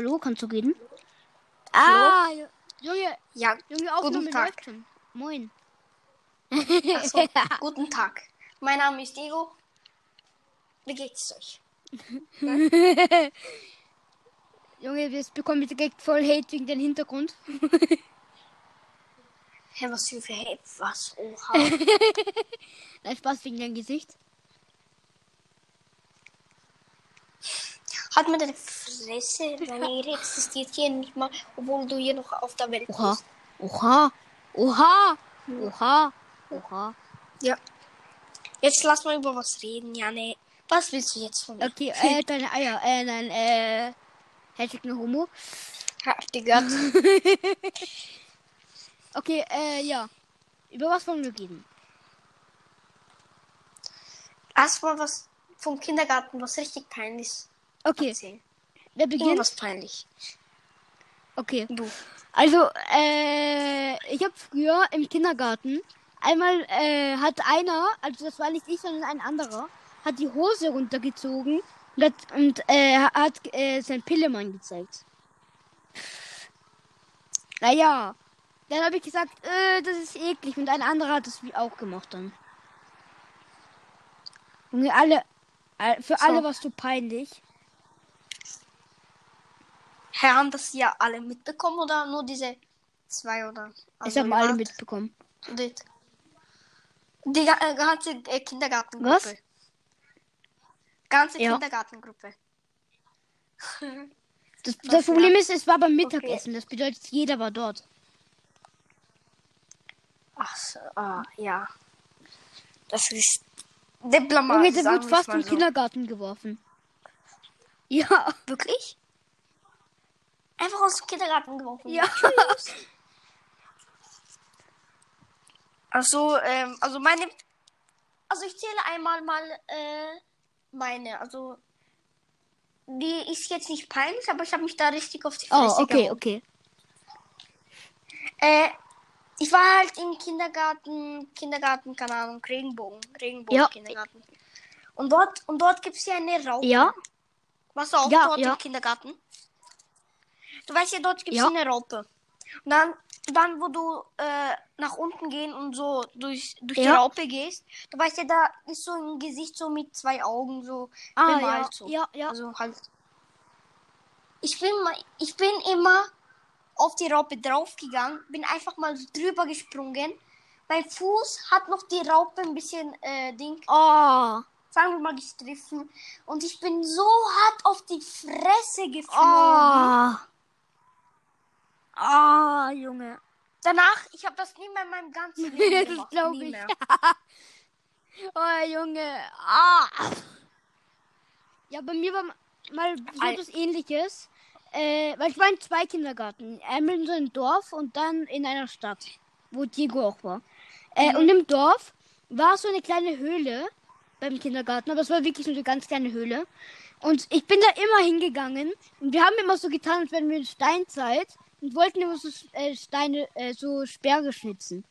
hallo, kannst du reden? Ah, Junge, Ja, Junge, Aufnahme Guten Tag. läuft schon. Moin. ach so, guten Tag. Mein Name ist Diego. Wie geht's euch? Junge, wir bekommen direkt voll Hate wegen deinem Hintergrund. Hä, was für Hate? Was? Oha. Nein, Spaß wegen deinem Gesicht. Hat mir deine Fresse, Ehre existiert hier nicht mal, obwohl du hier noch auf der Welt Oha. bist. Oha. Oha. Oha. Oha. Ja. Jetzt lass mal über was reden, Janne. Was willst du jetzt von mir? Okay, äh, deine Eier. Äh, nein, äh. Hashtag nur Homo. Habt ihr gehört? Okay, äh, ja. Über was wollen wir reden? Erstmal was vom Kindergarten, was richtig peinlich ist. Okay, Erzählen. wer beginnt? Irgendwas peinlich. Okay. Du. Also, äh, ich habe früher im Kindergarten einmal äh, hat einer, also das war nicht ich, sondern ein anderer, hat die Hose runtergezogen und hat, und, äh, hat äh, sein Pillemann gezeigt. Naja, dann habe ich gesagt, äh, das ist eklig und ein anderer hat es wie auch gemacht dann. Junge, alle, all- für So. alle warst du peinlich. Haben das ja alle mitbekommen oder nur diese zwei oder? Es haben alle jemand? mitbekommen. Die, die äh, ganze äh, Kindergartengruppe. Was? Ganze Ja. Kindergartengruppe. Das, das Problem ist, es war beim Mittagessen. Das bedeutet, jeder war dort. Ach so, ah, ja. Das ist diplomatisch. Junge, der sagen wird wir's fast im so. Kindergarten geworfen. Ja. Wirklich? Einfach aus dem Kindergarten geworfen. Ja. Also, ähm, also meine. Also ich zähle einmal mal äh, meine. Also die ist jetzt nicht peinlich, aber ich habe mich da richtig auf die Fresse Oh, okay, gehauen. okay. Äh, ich war halt im Kindergarten, Kindergarten, keine Ahnung, Regenbogen, Regenbogen Ja. Kindergarten. Und dort, und dort gibt es ja eine Raupe. Ja. Warst du auch Ja, dort ja. im Kindergarten? Du weißt ja, dort gibt es Ja. eine Raupe. Und dann, dann wo du äh, nach unten gehen und so durch, durch die Ja. Raupe gehst, du weißt ja, da ist so ein Gesicht so mit zwei Augen so Ah, bemalt. ja, so. ja, ja. Also halt. Ich bin, ich bin immer auf die Raupe draufgegangen, bin einfach mal so drüber gesprungen. Mein Fuß hat noch die Raupe ein bisschen äh, Ding, Oh. sagen wir mal, gestriffen. Und ich bin so hart auf die Fresse geflogen. Oh. Oh, Junge. Danach, ich habe das nie mehr in meinem ganzen Leben das gemacht. glaube nie ich. Oh, Junge. Ah. Ja, bei mir war mal so etwas ähnliches. Äh, weil ich war in zwei Kindergarten. Einmal in so einem Dorf und dann in einer Stadt, wo Diego auch war. Äh, Und im Dorf war so eine kleine Höhle beim Kindergarten, aber es war wirklich so eine ganz kleine Höhle. Und ich bin da immer hingegangen und wir haben immer so getan, als wären wir in Steinzeit und wollten immer so äh, Steine, äh, so Sperre schnitzen.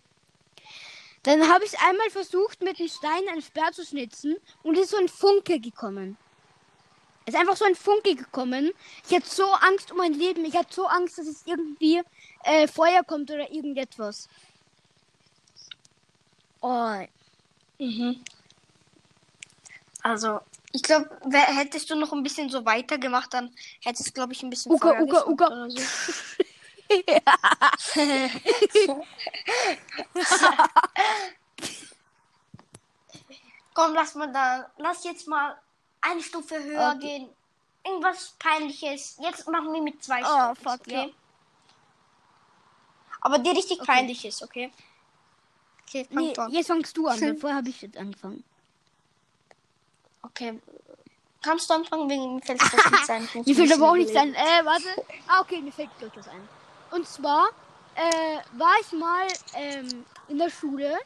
Dann habe ich einmal versucht, mit dem Stein einen Sperr zu schnitzen und ist so ein Funke gekommen. Es ist einfach so ein Funke gekommen. Ich hatte so Angst um mein Leben. Ich hatte so Angst, dass es irgendwie äh, Feuer kommt oder irgendetwas. Oh, Mhm. Also, ich glaube, hättest du noch ein bisschen so weitergemacht, dann hättest du, glaube ich, ein bisschen Uga, Feuer Uga. oder so. Komm, lass mal da, lass jetzt mal eine Stufe höher Okay. gehen. Irgendwas peinliches. Jetzt machen wir mit zwei Oh, Stufen, fuck, okay? ja. Aber die richtig Okay. peinlich ist, okay? Okay, fang nee, jetzt fangst du an, vorher habe ich jetzt angefangen. Okay. Kannst du anfangen, wegen mir fällt das nicht sein. Ich muss Mir ein fällt aber auch bisschen nichts ein. Äh, warte. Ah, okay, mir fällt was ein. Und zwar äh, war ich mal ähm, in der Schule.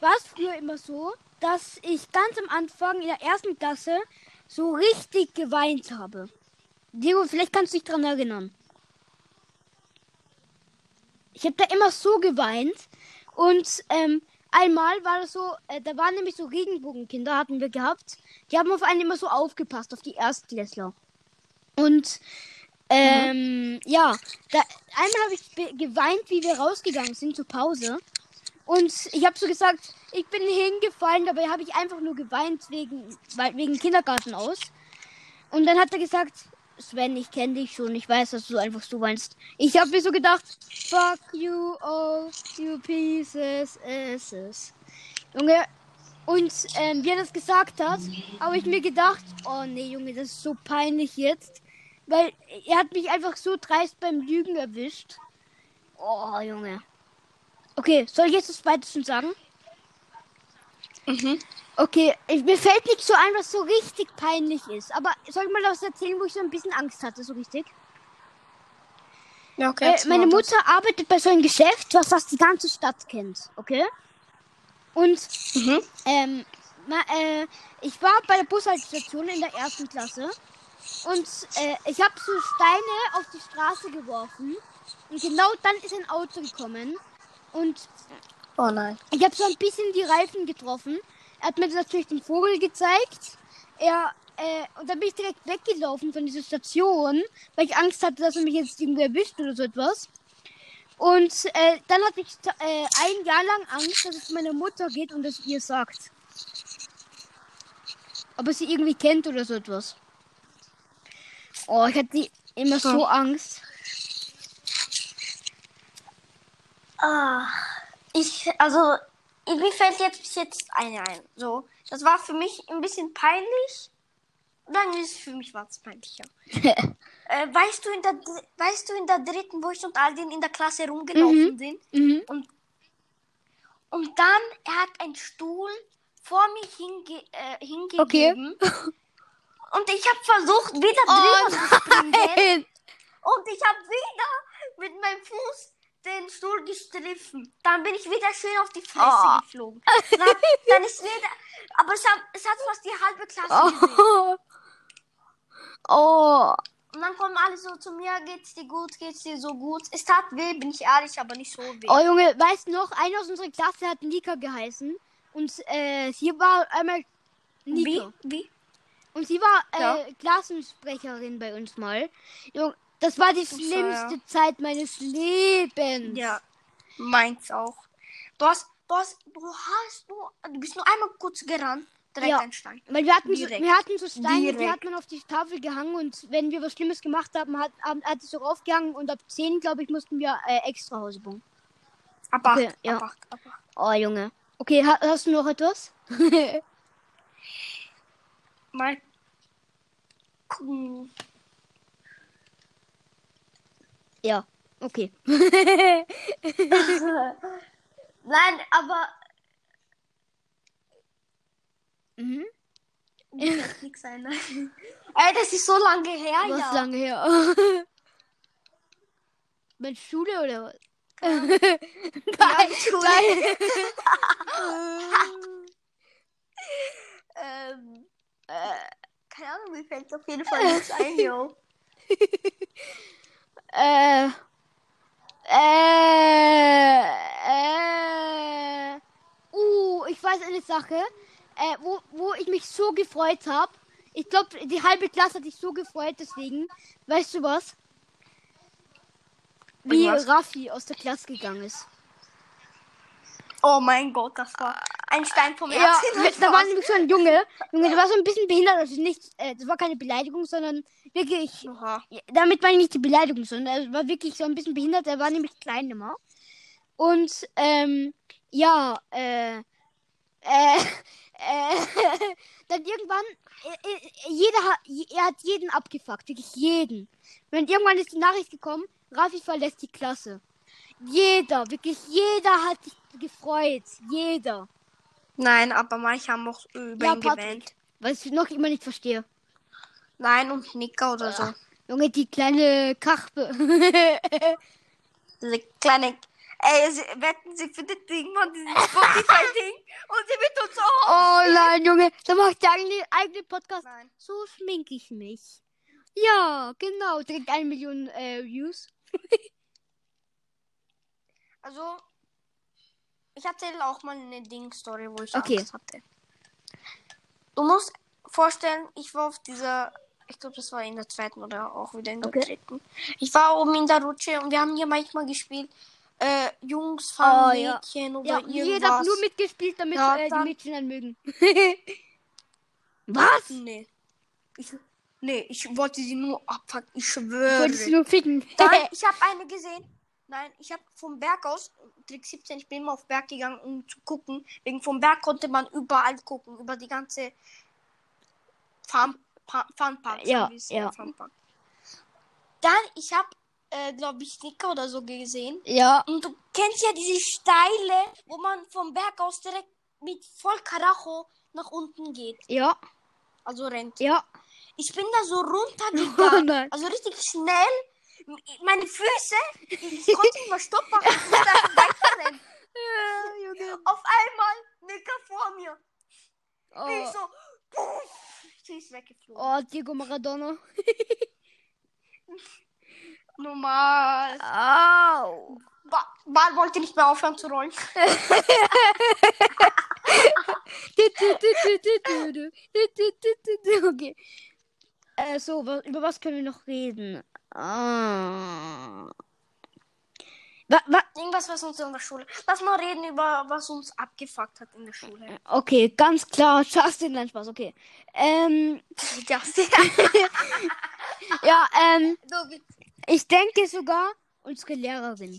War es früher immer so, dass ich ganz am Anfang in der ersten Klasse so richtig geweint habe. Diego, vielleicht kannst du dich dran erinnern. Ich habe da immer so geweint und ähm, einmal war das so, äh, da waren nämlich so Regenbogenkinder, hatten wir gehabt. Die haben auf einen immer so aufgepasst, auf die Erstklässler. Und Ähm, ja, da, einmal habe ich geweint, wie wir rausgegangen sind zur Pause. Und ich habe so gesagt, ich bin hingefallen, dabei habe ich einfach nur geweint wegen, wegen Kindergarten aus. Und dann hat er gesagt, Sven, ich kenne dich schon, ich weiß, dass du einfach so weinst. Ich habe mir so gedacht, fuck you all, you pieces, asses. Junge, und ähm, wie er das gesagt hat, habe ich mir gedacht, oh nee, Junge, das ist so peinlich jetzt. Weil er hat mich einfach so dreist beim Lügen erwischt. Oh, Junge. Okay, soll ich jetzt das Zweite schon sagen? Mhm. Okay, ich, mir fällt nicht so ein, was so richtig peinlich ist. Aber soll ich mal was erzählen, wo ich so ein bisschen Angst hatte, so richtig? Ja, okay. Äh, meine mal das. Mutter arbeitet bei so einem Geschäft, was fast die ganze Stadt kennt, okay? Und Mhm. ähm, ma, äh, ich war bei der Bushaltestation in der ersten Klasse und äh, ich habe so Steine auf die Straße geworfen und genau dann ist ein Auto gekommen und Oh nein. ich habe so ein bisschen die Reifen getroffen. Er hat mir natürlich den Vogel gezeigt. Er, äh, und dann bin ich direkt weggelaufen von dieser Station, weil ich Angst hatte, dass er mich jetzt irgendwie erwischt oder so etwas. Und äh, dann hatte ich äh, ein Jahr lang Angst, dass es meiner Mutter geht und es ihr sagt. Ob er sie irgendwie kennt oder so etwas. Oh, ich hatte immer so Angst. Ah, ich, also, mir fällt jetzt bis jetzt eine ein. So, das war für mich ein bisschen peinlich. Dann ist es für mich was peinlicher. äh, weißt du in der, weißt du in der dritten, wo ich und Aldin in der Klasse rumgelaufen sind? Mhm. Und, und dann, er hat einen Stuhl vor mich hinge, äh, hingegeben. Und ich habe versucht, wieder drüber zu springen. Und ich habe wieder mit meinem Fuß den Stuhl gestriffen. Dann bin ich wieder schön auf die Fresse Oh. geflogen. Dann, dann ist wieder. Aber es hat, es hat fast die halbe Klasse gesehen. Oh. oh. Und dann kommen alle so zu mir, geht's dir gut, geht's dir so gut. Es tat weh, bin ich ehrlich, aber nicht so weh. Oh Junge, weißt du noch, einer aus unserer Klasse hat Nika geheißen. Und äh, sie war einmal wie? Nika. Wie? Und sie war äh, Ja. Klassensprecherin bei uns mal. Junge, das war die schlimmste ja. Zeit meines Lebens. Ja, meins auch. Du hast, du hast, du hast nur, du bist nur einmal kurz gerannt, direkt Ja. ein Stein. Weil wir hatten, so, wir hatten so Steine, die Direkt. hat man auf die Tafel gehangen und wenn wir was Schlimmes gemacht haben, hat, hat, es so raufgehangen und ab 10, glaube ich, mussten wir äh, extra Hause bauen. Ab acht, Okay, ja. ab acht, ab acht. Oh Junge. Okay, ha hast du noch etwas? Mal gucken. ja, okay. Nein, aber mhm. mir fällt nichts ein. Ey, das ist so lange her, Was ja. lange her? Mit Schule oder was? Ja, Schule. ähm, äh, keine Ahnung, mir fällt auf jeden Fall nichts ein, yo. Äh. Äh. Äh. Uh, ich weiß eine Sache, äh, wo, wo ich mich so gefreut habe. Ich glaube, die halbe Klasse hat sich so gefreut, deswegen. Weißt du was? Wie was? Raffi aus der Klasse gegangen ist. Oh mein Gott, das war ein Stein vom Ja, Herzen. da war nämlich so ein Junge. Junge, der war so ein bisschen behindert. Also nicht, äh, das war keine Beleidigung, sondern wirklich Oha. Ja, damit meine ich nicht die Beleidigung, sondern er war wirklich so ein bisschen behindert. Er war nämlich klein immer. Und, ähm, ja, äh, äh, äh, dann irgendwann, äh, äh, jeder hat, er hat jeden abgefuckt, wirklich jeden. Und irgendwann ist die Nachricht gekommen, Raffi verlässt die Klasse. Jeder, wirklich jeder hat sich gefreut. Jeder. Nein, aber manche haben auch über Ja, ihn Patrick. gewählt. Was ich noch immer nicht verstehe. Nein, und Nika oder so. Junge, die kleine Kachpe. Diese kleine. Ey, sie, wetten, sie findet irgendwann dieses Spotify-Ding und sie wird uns auch. Oh nein, Junge, da macht der eigene, eigene Podcast. Nein. So schminke ich mich. Ja, genau, direkt eine Million äh, Views. Also, ich erzähle auch mal eine Ding-Story, wo ich Okay. Angst hatte. Du musst vorstellen, ich war auf dieser Ich glaube, das war in der zweiten oder auch wieder in der Okay. dritten. Ich war oben in der Rutsche und wir haben hier manchmal gespielt. Äh, Jungs Oh, fangen ja. Mädchen oder Ja, irgendwas. jeder hat nur mitgespielt, damit Ja, äh, die Mädchen dann mögen. Was? Nee. Ich, nee, ich wollte sie nur abpacken. Ich Ich schwöre. wollte sie nur ficken. Dann, ich habe eine gesehen. Nein, ich habe vom Berg aus, Trick 17, ich bin immer auf Berg gegangen, um zu gucken. Wegen vom Berg konnte man überall gucken, über die ganze Farm, Pa- Funpark. Ja, es, ja. Funpark. Dann, ich habe, äh, glaube ich, Snicker oder so gesehen. ja, Und du kennst ja diese Steile, wo man vom Berg aus direkt mit voll Karacho nach unten geht. ja, Also rennt. ja. Ich bin da so Oh runtergegangen. nein. also richtig schnell. Meine Füße, ich konnte nicht mehr Stopp machen. Ich musste einfach weiterrennen. Auf einmal Nicker vor mir. Ich Oh, so, puff, sie ist weggeflogen. oh Diego Maradona. Normal. Au. Ba Ball wollte nicht mehr aufhören zu rollen. Okay. Äh, so, über was können wir noch reden? Ah. Wa, wa, Irgendwas, was uns in der Schule. Lass mal reden über, was uns abgefuckt hat in der Schule. okay, ganz klar, Justin, nein, Spaß, okay. Ähm, Justin. ja, ähm, Du, ich denke sogar unsere Lehrerin.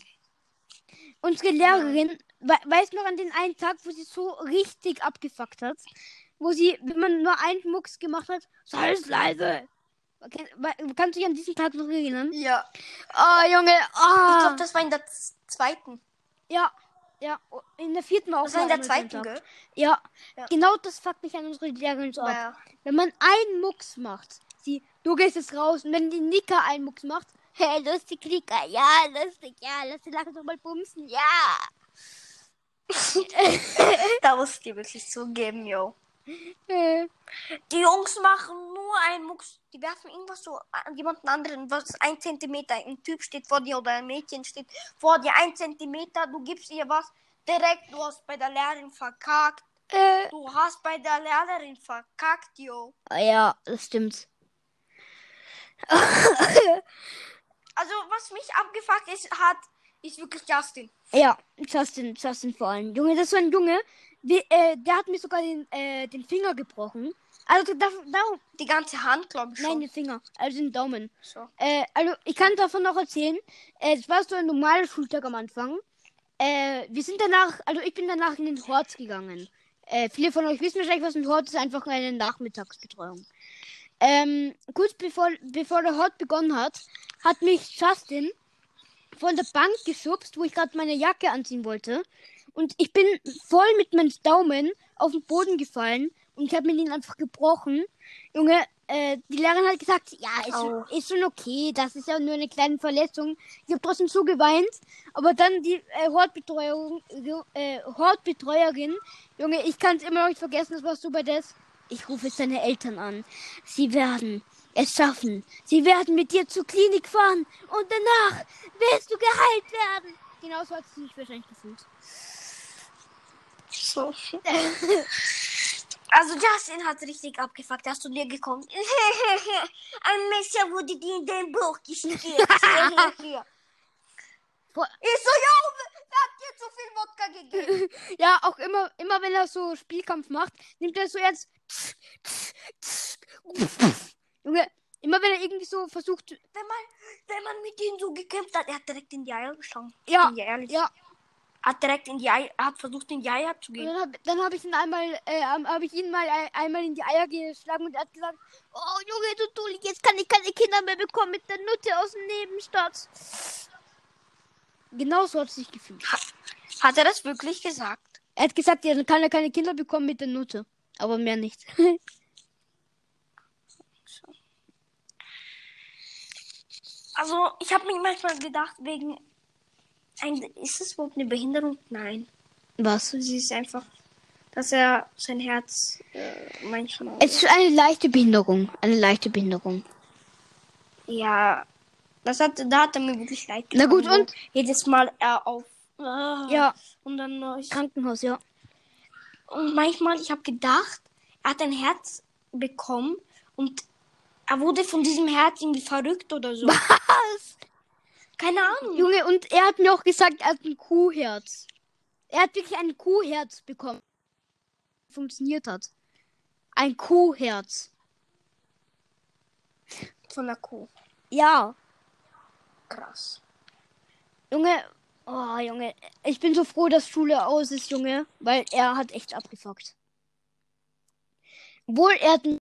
Unsere Lehrerin, we weißt du noch an den einen Tag, wo sie so richtig abgefuckt hat? Wo sie, wenn man nur einen Mucks gemacht hat, sei es leise. Kannst du dich an diesen Tag noch erinnern? ja. Oh, Junge, Ich ah. glaube, das war in der zweiten. Ja, ja, oh, in der vierten auch. Das war in der zweiten, gell? Ja, Ja. genau das fuckt mich an unsere Lehrerin so ab. Ja. Wenn man einen Mucks macht, sie, du gehst jetzt raus und wenn die Nika einen Mucks macht, hey, lustig, Nika, ja, lustig, ja, lass die Lache doch mal bumsen, ja. Da muss ich dir wirklich zugeben, yo. Äh, Die Jungs machen nur einen Mucks. Die werfen irgendwas so an jemanden anderen, was ein Zentimeter. Ein Typ steht vor dir oder ein Mädchen steht vor dir, ein Zentimeter. Du gibst ihr was direkt. Du hast bei der Lehrerin verkackt. äh, Du hast bei der Lehrerin verkackt, yo. ah, ja, das stimmt. Also, was mich abgefuckt ist, hat, ist wirklich Justin. Ja, Justin, Justin vor allem. Junge, das war ein Junge, wie, äh, der hat mir sogar den, äh, den Finger gebrochen. Also, da, da, Die ganze Hand, glaube ich nein, schon. den Finger, also den Daumen. So. Äh, also ich kann davon noch erzählen. Äh, es war so ein normaler Schultag am Anfang. Äh, wir sind danach, also ich bin danach in den Hort gegangen. Äh, viele von euch wissen wahrscheinlich, was ein Hort ist, einfach eine Nachmittagsbetreuung. Ähm, kurz bevor, bevor der Hort begonnen hat, hat mich Justin von der Bank geschubst, wo ich gerade meine Jacke anziehen wollte. Und ich bin voll mit meinem Daumen auf den Boden gefallen und ich habe mir den einfach gebrochen. Junge, äh, die Lehrerin hat gesagt, ja, ist, schon, ist schon okay, das ist ja nur eine kleine Verletzung. Ich habe trotzdem so geweint, aber dann die äh, Hortbetreuerin, äh, Hortbetreuerin, Junge, ich kann es immer noch nicht vergessen, das war bei das. Ich rufe jetzt deine Eltern an. Sie werden es schaffen. Sie werden mit dir zur Klinik fahren und danach wirst du geheilt werden. Genau so hat sie sich wahrscheinlich gefühlt. So. Also Justin hat richtig abgefuckt. Hast du dir gekommen? Ein Messer wurde dir in den Bauch. Vor- ich so, ja, hat dir zu viel Wodka gegeben? Ja, auch immer, immer wenn er so Spielkampf macht, nimmt er so jetzt. Junge, immer wenn er irgendwie so versucht. Wenn man, wenn man mit ihm so gekämpft hat, er hat direkt in die Eier geschlagen. Ja, ja. Hat direkt in die Eier, er hat versucht in die Eier zu Und gehen. dann habe hab ich ihn einmal, äh, habe ich ihn mal ein, einmal in die Eier geschlagen und er hat gesagt, oh Junge, du Dulli, jetzt kann ich keine Kinder mehr bekommen mit der Nutte aus dem Nebenstadt. Genau so hat es sich gefühlt. Hat er das wirklich gesagt? Er hat gesagt, er kann ja keine Kinder bekommen mit der Nutte. Aber mehr nicht. Also, ich habe mich manchmal gedacht, wegen. Ein, ist es überhaupt eine Behinderung? Nein. Was? Sie ist einfach, dass er sein Herz äh, manchmal. Es ist eine leichte Behinderung. Eine leichte Behinderung. Ja, das hat, da hat er mir wirklich leid Na gut, getan, und? Jedes Mal er auf. Ah, Ja, Und dann. äh, Ich, Krankenhaus, ja. und manchmal, ich habe gedacht, er hat ein Herz bekommen und Er wurde von diesem Herz irgendwie verrückt oder so. Was? Keine Ahnung. Junge, und er hat mir auch gesagt, er hat ein Kuhherz. Er hat wirklich ein Kuhherz bekommen. Funktioniert hat. Ein Kuhherz. Von der Kuh. Ja. Krass. Junge, oh Junge, ich bin so froh, dass Schule aus ist, Junge, weil er hat echt abgefuckt. Obwohl er hat ein